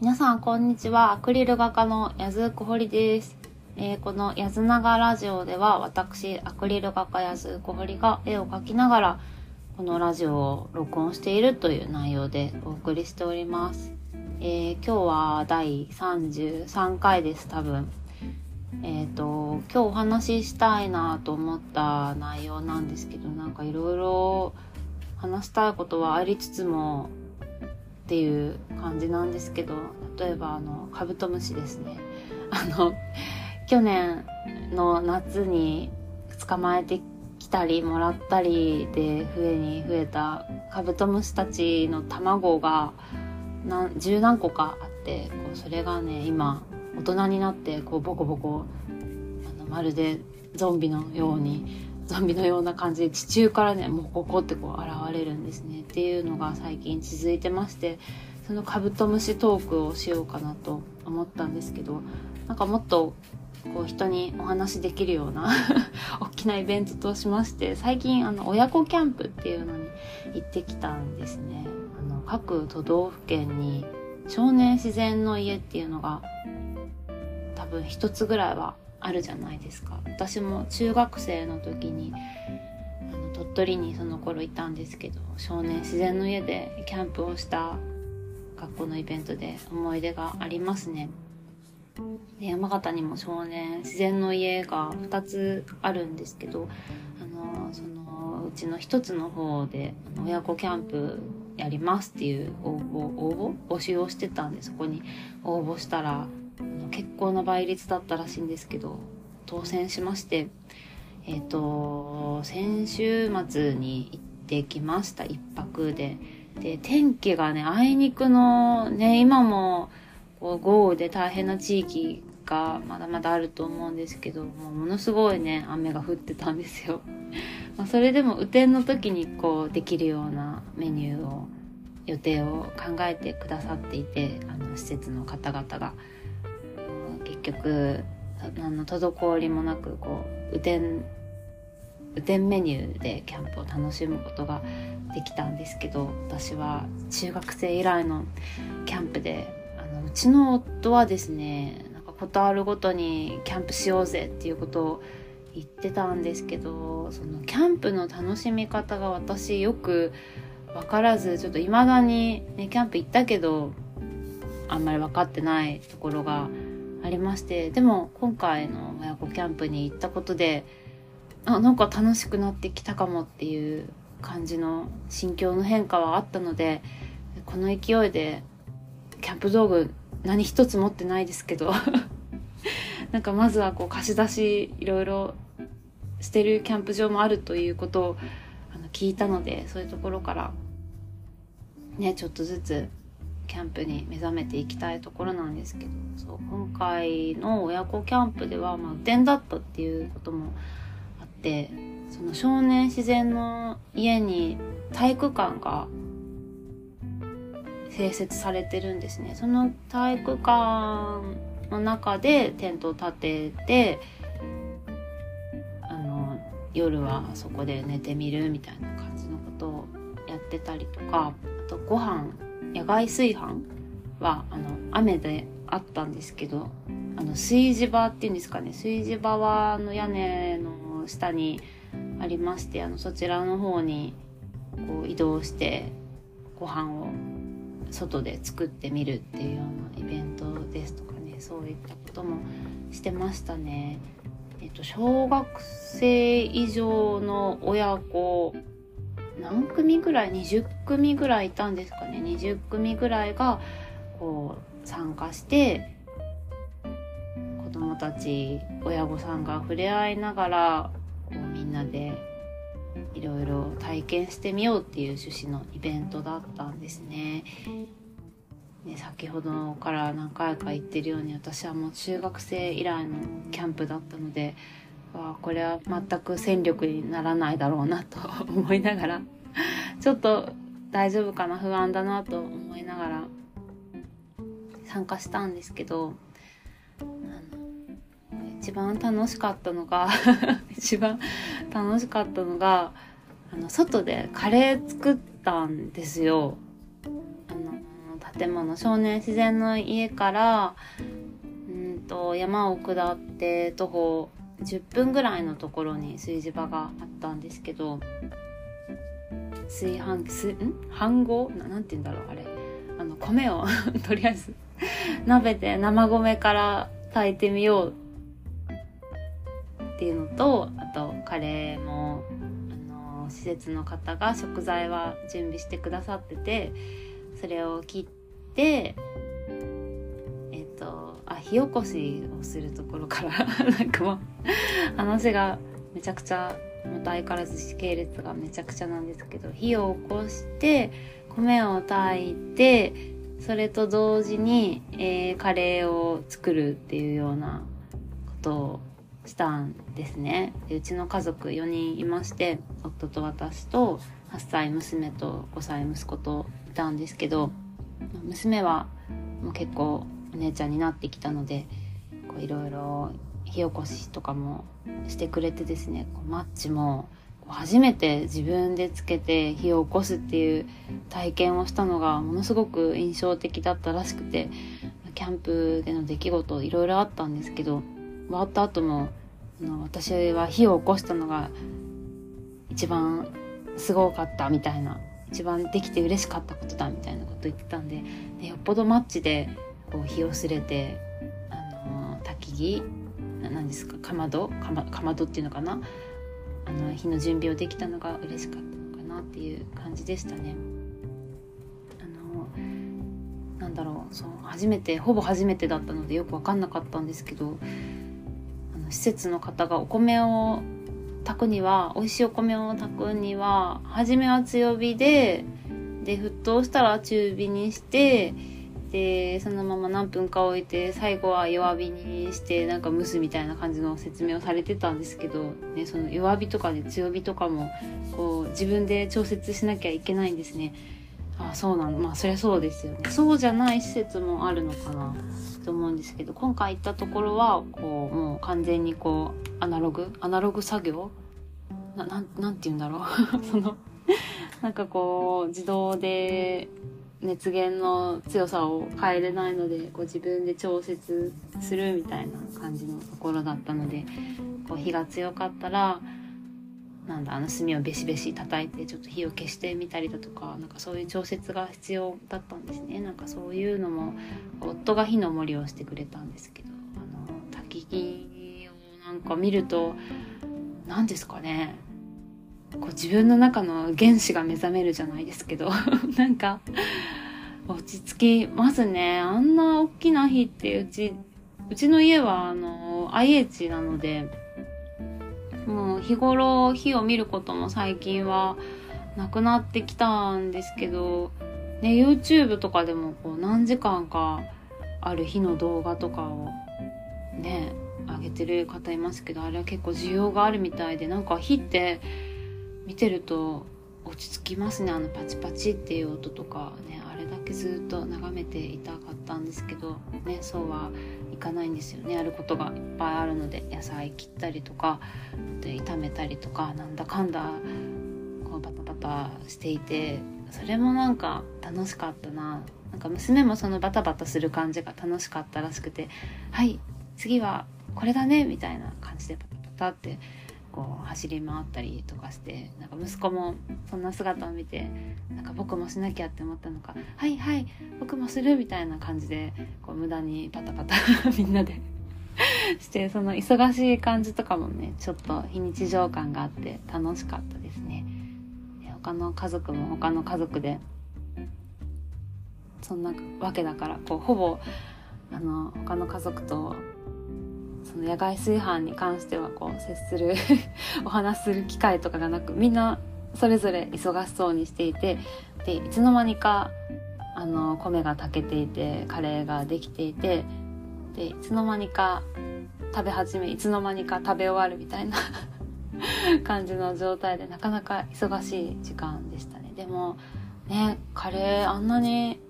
皆さんこんにちは。アクリル画家の矢津小堀です、えー、この矢津長ラジオでは私アクリル画家矢津小堀が絵を描きながらこのラジオを録音しているという内容でお送りしております、えー、今日は第33回です多分。えっ、ー、と今日お話ししたいなと思った内容なんですけどなんかいろいろ話したいことはありつつもっていう感じなんですけど例えばあのカブトムシですね。あの去年の夏に捕まえてきたりもらったりで増えに増えたカブトムシたちの卵が何十何個かあってこうそれがね今大人になってこうボコボコあのまるでゾンビのようにゾンビのような感じで地中からねもうここってこう現れるんですね。っていうのが最近続いてましてそのカブトムシトークをしようかなと思ったんですけどなんかもっとこう人にお話できるような 大きなイベントとしまして最近あの親子キャンプっていうのに行ってきたんですね。あの各都道府県に少年自然の家っていうのが多分一つぐらいはあるじゃないですか。私も中学生の時にあの鳥取にその頃いたんですけど少年自然の家でキャンプをした学校のイベントで思い出がありますね。で山形にも少年自然の家が2つあるんですけどあのそのうちの1つの方で親子キャンプやりますっていう応募応募募集をしてたんでそこに応募したら結構な倍率だったらしいんですけど当選しましてえっ、ー、と先週末に行ってきました1泊でで天気がねあいにくのね今もこう豪雨で大変な地域がまだまだあると思うんですけどもものすごいね雨が降ってたんですよ。ま、それでも雨天の時にこうできるようなメニューを予定を考えてくださっていてあの施設の方々が。結局あの滞りもなくこう雨天雨天メニューでキャンプを楽しむことができたんですけど私は中学生以来のキャンプであのうちの夫はですねなんかことあるごとにキャンプしようぜっていうことを言ってたんですけどそのキャンプの楽しみ方が私よく分からずちょっと未だに、ね、キャンプ行ったけどあんまり分かってないところがりましてでも今回の親子キャンプに行ったことであなんか楽しくなってきたかもっていう感じの心境の変化はあったのでこの勢いでキャンプ道具何一つ持ってないですけど なんかまずはこう貸し出しいろいろしてるキャンプ場もあるということをあの聞いたのでそういうところからねちょっとずつキャンプに目覚めていきたいところなんですけどそう今回の親子キャンプでは、まあ、雨天だったっていうこともあってその少年自然の家に体育館が併設されてるんですね。その体育館の中でテントを立ててあの夜はそこで寝てみるみたいな感じのことをやってたりとかあとご飯野外炊飯はあの雨であったんですけどあの炊事場っていうんですかね炊事場はあの屋根の下にありましてあのそちらの方にこう移動してご飯を外で作ってみるっていうようなイベントですとかねそういったこともしてましたね。えっと、小学生以上の親子何組ぐらい？20組ぐらいいたんですかね20組ぐらいがこう参加して子供たち親御さんが触れ合いながらこうみんなでいろいろ体験してみようっていう趣旨のイベントだったんですね。ね先ほどから何回か言ってるように私はもう中学生以来のキャンプだったのでわこれは全く戦力にならないだろうなと思いながら ちょっと大丈夫かな不安だなと思いながら参加したんですけど一番楽しかったのが 一番楽しかったのがあの外でカレー作ったんですよ。あの建物少年自然の家からうんと山を下って徒歩10分ぐらいのところに炊事場があったんですけど炊飯器すん飯盒ななんて言うんだろうあれ。あの米をとりあえず鍋で生米から炊いてみようっていうのとあとカレーもあの施設の方が食材は準備してくださっててそれを切ってえっ、とあ火起こしをするところから なんかもう話がめちゃくちゃまた相変わらず時系列がめちゃくちゃなんですけど火を起こして米を炊いてそれと同時に、えー、カレーを作るっていうようなことをしたんですね。でうちの家族4人いまして夫と私と8歳娘と5歳息子といたんですけど娘はもう結構お姉ちゃんになってきたのでいろいろ火起こしとかもしてくれてですねマッチも初めて自分でつけて火を起こすっていう体験をしたのがものすごく印象的だったらしくてキャンプでの出来事いろいろあったんですけど終わった後もあの私は火を起こしたのが一番すごかったみたいな一番できて嬉しかったことだみたいなこと言ってたんででよっぽどマッチでこう火をすれてあの焚き木何ですか？かまど？かまかまどっていうのかな？あの火の準備をできたのが嬉しかったのかなっていう感じでしたね。あのなんだろう。そう初めてほぼ初めてだったのでよく分かんなかったんですけどあの施設の方がお米を炊くには美味しいお米を炊くには初めは強火でで沸騰したら中火にしてでそのまま何分か置いて最後は弱火にしてなんか蒸すみたいな感じの説明をされてたんですけど、ね、その弱火とかで強火とかもこう自分で調節しなきゃいけないんですね。あそうなの。まあそりゃそうですよね。そうじゃない施設もあるのかなと思うんですけど今回行ったところはこうもう完全にこうアナログアナログ作業？ななんなんて言うんだろう。そのなんかこう自動で熱源の強さを変えれないのでこう自分で調節するみたいな感じのところだったのでこう火が強かったらなんだあの炭をベシベシ叩いてちょっと火を消してみたりだとかなんかそういう調節が必要だったんですね。なんかそういうのも夫が火の森をしてくれたんですけどあの焚き木をなんか見ると何ですかね。こう自分の中の原子が目覚めるじゃないですけど なんか落ち着きますね。あんな大きな火ってうちうちの家はあの IH なのでもう日頃火を見ることも最近はなくなってきたんですけど、ね、YouTube とかでもこう何時間かある火の動画とかをね上げてる方いますけどあれは結構需要があるみたいでなんか火って見てると落ち着きますね。あのパチパチっていう音とかねあれだけずっと眺めていたかったんですけどねそうはいかないんですよね。やることがいっぱいあるので野菜切ったりとかで炒めたりとかなんだかんだこうバタバタしていてそれもなんか楽しかったな。なんか娘もそのバタバタする感じが楽しかったらしくて「はい次はこれだね」みたいな感じでパタパタってこう走り回ったりとかしてなんか息子もそんな姿を見てなんか僕もしなきゃって思ったのか「はいはい僕もする」みたいな感じでこう無駄にパタパタ みんなで してその忙しい感じとかもねちょっと非日常感があって楽しかったですね。で他の家族も他の家族でそんなわけだからこうほぼあの他の家族とその野外炊飯に関してはこう接する お話する機会とかがなくみんなそれぞれ忙しそうにしていてでいつの間にかあの米が炊けていてカレーができていてでいつの間にか食べ始めいつの間にか食べ終わるみたいな 感じの状態でなかなか忙しい時間でしたね。でもねカレーあんなに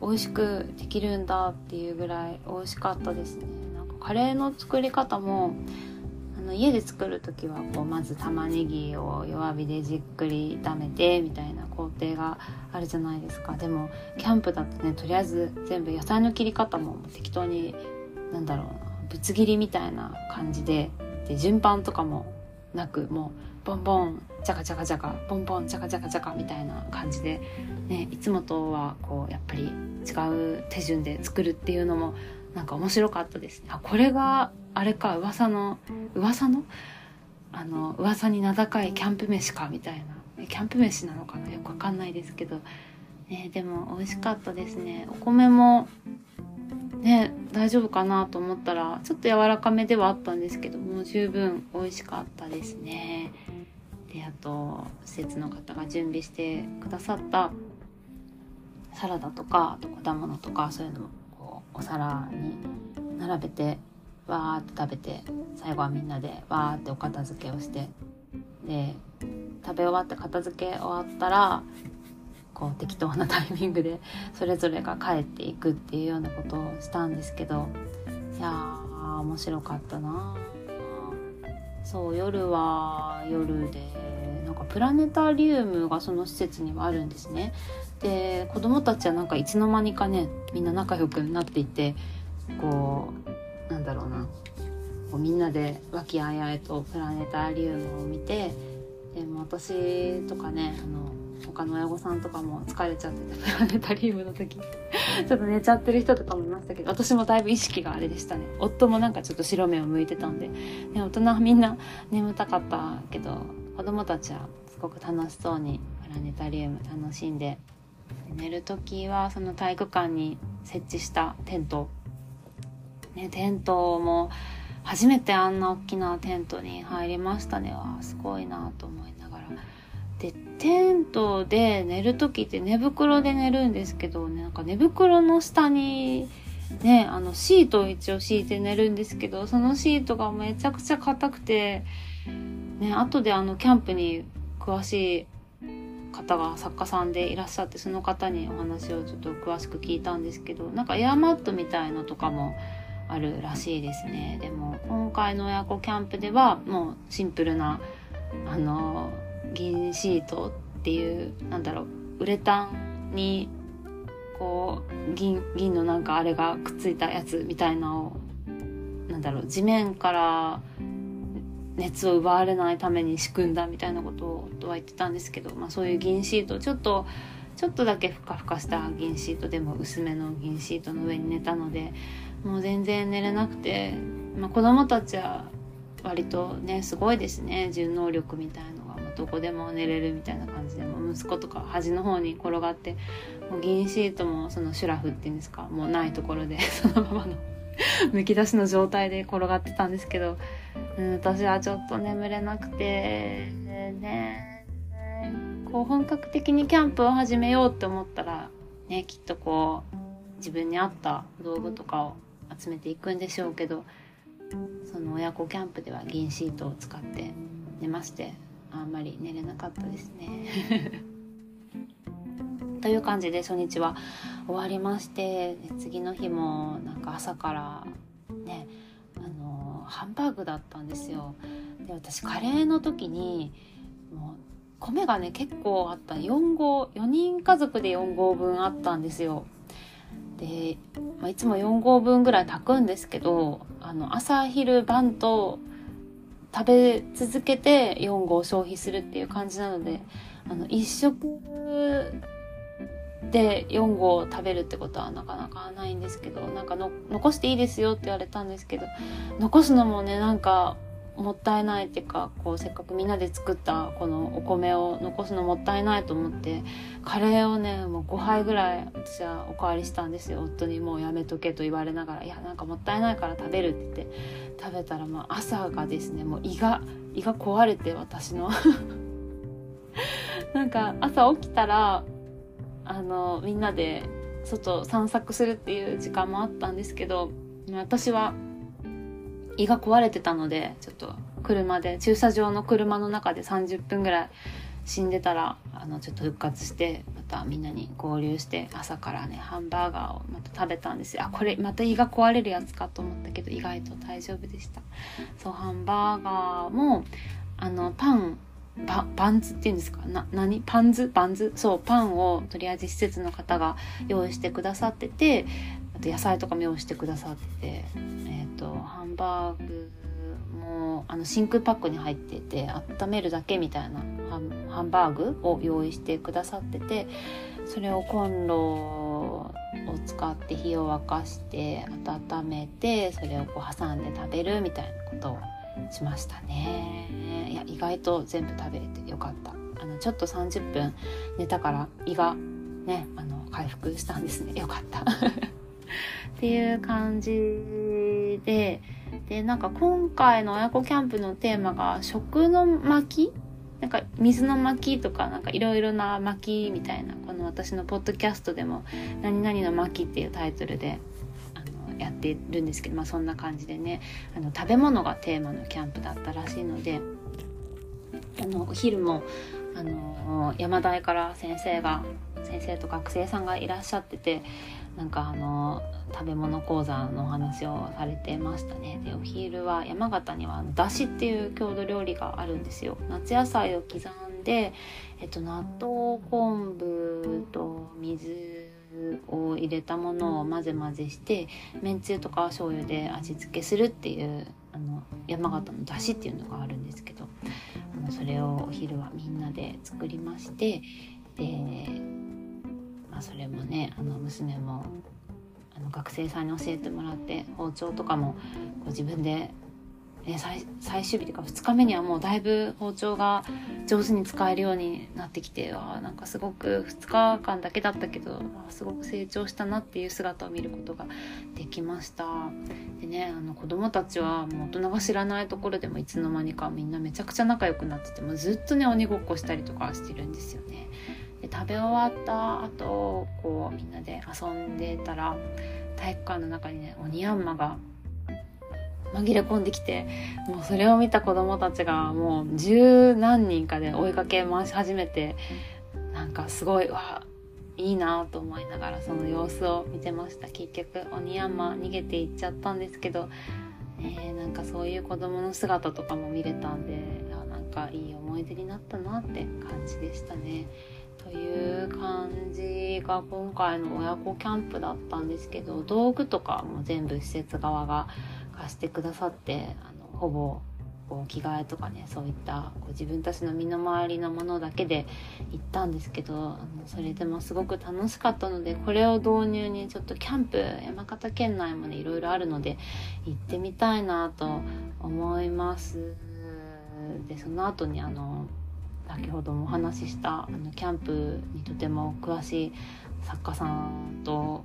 美味しくできるんだっていうぐらい美味しかったですね。カレーの作り方もあの家で作る時はこうまず玉ねぎを弱火でじっくり炒めてみたいな工程があるじゃないですか。でもキャンプだとねとりあえず全部野菜の切り方も適当になんだろうなぶつ切りみたいな感じでで順番とかもなくもうボンボンジャカジャカジャカボンボンジャカジャカジャカみたいな感じで、ね、いつもとはこうやっぱり違う手順で作るっていうのもなんか面白かったですね。あこれがあれか噂の噂の？あの噂に名高いキャンプ飯かみたいな。キャンプ飯なのかな？よくわかんないですけど、ね、でも美味しかったですね。お米もね大丈夫かなと思ったらちょっと柔らかめではあったんですけどもう十分美味しかったですね。であと施設の方が準備してくださったサラダとかあと果物とかそういうのもお皿に並べてわーって食べて最後はみんなでわーってお片付けをしてで食べ終わって片付け終わったらこう適当なタイミングでそれぞれが帰っていくっていうようなことをしたんですけどいやー面白かったなそう夜は夜でなんかプラネタリウムがその施設にはあるんですね。で子供たちはなんかいつの間にかねみんな仲良くなっていてこうなんだろうな。こうみんなで和気あいあいとプラネタリウムを見てでも私とかねあの他の親御さんとかも疲れちゃってて プラネタリウムの時。ちょっと寝ちゃってる人とかもいましたけど私もだいぶ意識があれでしたね。夫もなんかちょっと白目を向いてたんで、ね、大人はみんな眠たかったけど子供たちはすごく楽しそうにプラネタリウム楽しんで寝る時はその体育館に設置したテント、ね、テントも初めてあんな大きなテントに入りましたね。わすごいなと思いながら。でテントで寝る時って寝袋で寝るんですけど、ね、なんか寝袋の下にねあのシートを一応敷いて寝るんですけどそのシートがめちゃくちゃ硬くてね後であのキャンプに詳しい方が作家さんでいらっしゃってその方にお話をちょっと詳しく聞いたんですけどなんかエアマットみたいのとかもあるらしいですね。でも今回の親子キャンプではもうシンプルなあの銀シートっていうなんだろうウレタンにこう銀銀のなんかあれがくっついたやつみたいなをなんだろう地面から熱を奪われないために仕組んだみたいなことを夫は言ってたんですけど、まあ、そういう銀シートちょっとちょっとだけふかふかした銀シートでも薄めの銀シートの上に寝たのでもう全然寝れなくて、まあ、子供たちは割とねすごいですね。順応力みたいのがもうどこでも寝れるみたいな感じでも息子とか端の方に転がってもう銀シートもそのシュラフっていうんですかもうないところでそのままのむき出しの状態で転がってたんですけど、うん、私はちょっと眠れなくてねこう本格的にキャンプを始めようって思ったらねきっとこう自分に合った道具とかを集めていくんでしょうけどその親子キャンプでは銀シートを使って寝ましてあんまり寝れなかったですね。という感じで初日は終わりまして次の日もなんか朝からねハンバーグだったんですよ。で私カレーの時にもう米がね結構あった。4合4人家族で4合分あったんですよ。で、まあ、いつも4合分ぐらい炊くんですけどあの朝昼晩と食べ続けて4合消費するっていう感じなのであの1食で4合食べるってことはなかなかないんですけどなんかの残していいですよって言われたんですけど残すのもねなんかもったいないっていうかこうせっかくみんなで作ったこのお米を残すのもったいないと思ってカレーをねもう5杯ぐらい私はおかわりしたんですよ。夫にもうやめとけと言われながらいやなんかもったいないから食べるって言って食べたらまあ朝がですねもう胃が胃が壊れて私の。なんか朝起きたらあのみんなで外散策するっていう時間もあったんですけど私は胃が壊れてたのでちょっと車で駐車場の車の中で30分ぐらい死んでたらあのちょっと復活してまたみんなに合流して朝からねハンバーガーをまた食べたんですよ。あこれまた胃が壊れるやつかと思ったけど意外と大丈夫でした。そうハンバーガーもあのパンパパンツっていうんですか？な何？パンズ？パンズ？そうパンをとりあえず施設の方が用意してくださっててあと野菜とかも用意してくださっててえっ、ー、とハンバーグもあの真空パックに入ってて温めるだけみたいなハンバーグを用意してくださっててそれをコンロを使って火を沸かして温めてそれをこう挟んで食べるみたいなことをしましたね。や意外と全部食べれてよかった。あのちょっと30分寝たから胃がねあの回復したんですね。よかった。っていう感じででなんか今回の親子キャンプのテーマが食の巻？なんか水の巻とかなんかいろいろな巻みたいなこの私のポッドキャストでも「何々の巻」っていうタイトルでやってるんですけど、まあ、そんな感じでねあの食べ物がテーマのキャンプだったらしいのであのお昼もあの山台から先生が先生と学生さんがいらっしゃっててなんかあの食べ物講座のお話をされてましたね。でお昼は山形にはだしっていう郷土料理があるんですよ。夏野菜を刻んで、えっと、納豆昆布と水を入れたものを混ぜ混ぜしてめんつゆとか醤油で味付けするっていうあの山形のだしっていうのがあるんですけどのそれをお昼はみんなで作りましてで、まあ、それもねあの娘もあの学生さんに教えてもらって包丁とかもこう自分で、ね、最最終日というか2日目にはもうだいぶ包丁が上手に使えるようになってきてあなんかすごく2日間だけだったけどすごく成長したなっていう姿を見ることができましたでねあの子供たちはもう大人が知らないところでもいつの間にかみんなめちゃくちゃ仲良くなっててもずっとね鬼ごっこしたりとかしてるんですよね。で食べ終わった後こうみんなで遊んでたら体育館の中にね鬼ヤンマが紛れ込んできてもうそれを見た子供たちがもう十何人かで追いかけ回し始めてなんかすごいわいいなと思いながらその様子を見てました結局鬼ヤンマ逃げていっちゃったんですけど、えー、なんかそういう子供の姿とかも見れたんでなんかいい思い出になったなって感じでしたね。という感じが今回の親子キャンプだったんですけど道具とかも全部施設側が貸してくださってあのほぼこう着替えとかねそういったこう自分たちの身の回りのものだけで行ったんですけどあのそれでもすごく楽しかったのでこれを導入にちょっとキャンプ山形県内もねいろいろあるので行ってみたいなと思います。でその後にあの先ほどもお話ししたあのキャンプにとても詳しい作家さんと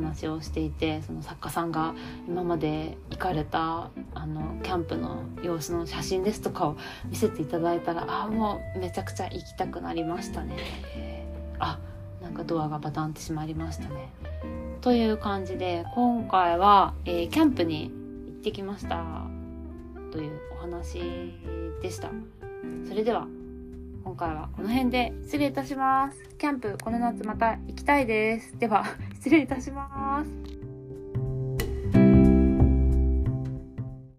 話をしていてその作家さんが今まで行かれたあのキャンプの様子の写真ですとかを見せていただいたらあもうめちゃくちゃ行きたくなりましたね。あなんかドアがバタンって閉まりましたね。という感じで今回は、えー、キャンプに行ってきましたというお話でした。それでは今回はこの辺で失礼いたします。キャンプこの夏また行きたいです。では、失礼いたします。